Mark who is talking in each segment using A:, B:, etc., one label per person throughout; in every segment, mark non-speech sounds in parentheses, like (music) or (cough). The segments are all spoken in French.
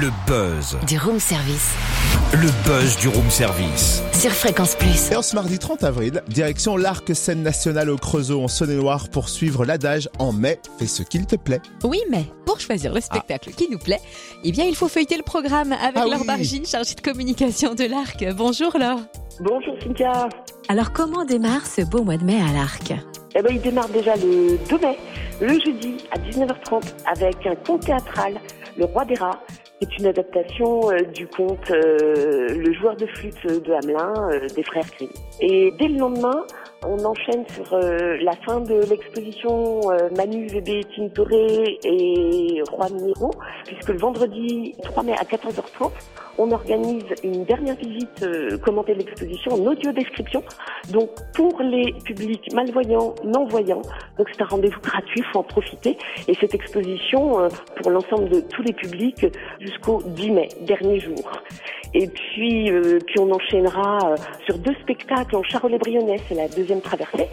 A: Le buzz.
B: Du room service.
A: Le buzz du room service.
B: Sur Fréquence Plus.
C: Et en ce mardi 30 avril, direction l'Arc Scène Nationale au Creusot en Saône-et-Loire pour suivre l'adage En mai, fais ce qu'il te plaît.
D: Oui, mais pour choisir le spectacle qui nous plaît, eh bien, il faut feuilleter le programme avec
C: Ah
D: Laure
C: oui.
D: Bargine, chargée de communication de l'Arc. Bonjour Laure.
E: Bonjour Cynthia.
D: Alors, comment démarre ce beau mois de mai à l'Arc?
E: Eh ben, il démarre déjà le 2 mai, le jeudi à 19h30 avec un conte théâtral, Le Roi des Rats, qui est une adaptation euh, du conte euh, Le joueur de flûte de Hamelin euh, des frères Grimm. Et dès le lendemain, on enchaîne sur euh, la fin de l'exposition euh, Manu VB Tintoré et Roi Miro, puisque le vendredi 3 mai à 14h30, on organise une dernière visite euh, commentée de l'exposition en audio description. Donc pour les publics malvoyants, non-voyants, donc c'est un rendez-vous gratuit, faut en profiter. Et cette exposition pour l'ensemble de tous les publics jusqu'au 10 mai, dernier jour. Et puis, euh, puis on enchaînera euh, sur deux spectacles en Charolais-Brionnais, c'est la deuxième traversée.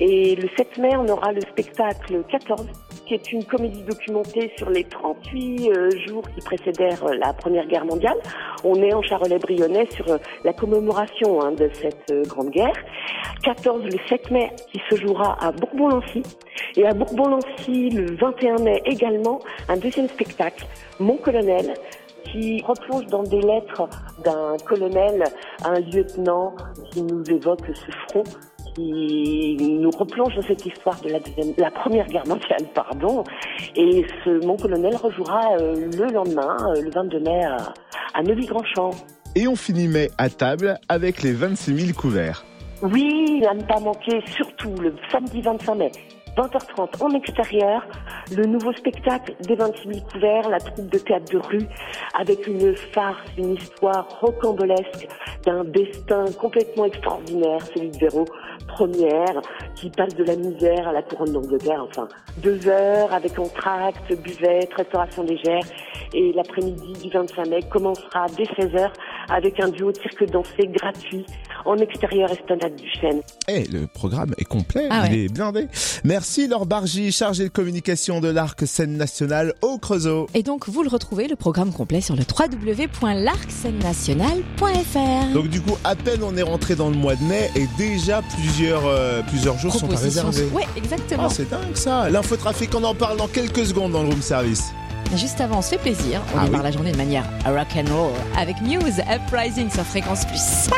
E: Et le 7 mai, on aura le spectacle 14, qui est une comédie documentée sur les 38 euh, jours qui précédèrent euh, la Première Guerre mondiale. On est en Charolais-Brionnais sur euh, la commémoration hein, de cette grande guerre. 14 le 7 mai, qui se jouera à Bourbon-Lancy. Et à Bourbon-Lancy, le 21 mai également, un deuxième spectacle, Mon colonel, qui replonge dans des lettres d'un colonel, un lieutenant qui nous évoque ce front qui nous replonge dans cette histoire de la, deuxième, la première guerre mondiale, (laughs) pardon. Et ce mon colonel rejouera euh, le lendemain, euh, le 22 mai, à, à Neuvy-Grand-Champ.
C: Et on finit mai à table avec les 26 000 couverts.
E: Oui, à ne pas manquer, surtout le samedi 25 mai, 20h30 en extérieur, le nouveau spectacle des 26 000 couverts, la troupe de théâtre de rue, avec une farce, une histoire rocambolesque d'un destin complètement extraordinaire, celui de Véro, première, qui passe de la misère à la couronne d'Angleterre, enfin, deux heures avec entracte, buvette, restauration légère, et l'après-midi du 25 mai commencera dès 16h avec un duo cirque dansé gratuit en extérieur esplanade du Chêne.
C: Eh, le programme est complet,
D: Ah
C: il
D: ouais.
C: est blindé. Merci Laure Bargy, chargée de communication de l'Arc Scène Nationale au Creusot.
D: Et donc, vous le retrouvez, le programme complet, sur le www.larcscenenationale.fr.
C: Donc du coup, à peine on est rentré dans le mois de mai et déjà plusieurs, euh, plusieurs jours sont à réserver.
D: Ouais, exactement.
C: Ah, c'est dingue ça. L'infotrafic, on en parle dans quelques secondes dans le room service.
D: Juste avant, on se fait plaisir. On
C: Ah
D: démarre
C: oui.
D: la journée de manière rock and roll avec Muse Uprising sur Fréquence Plus.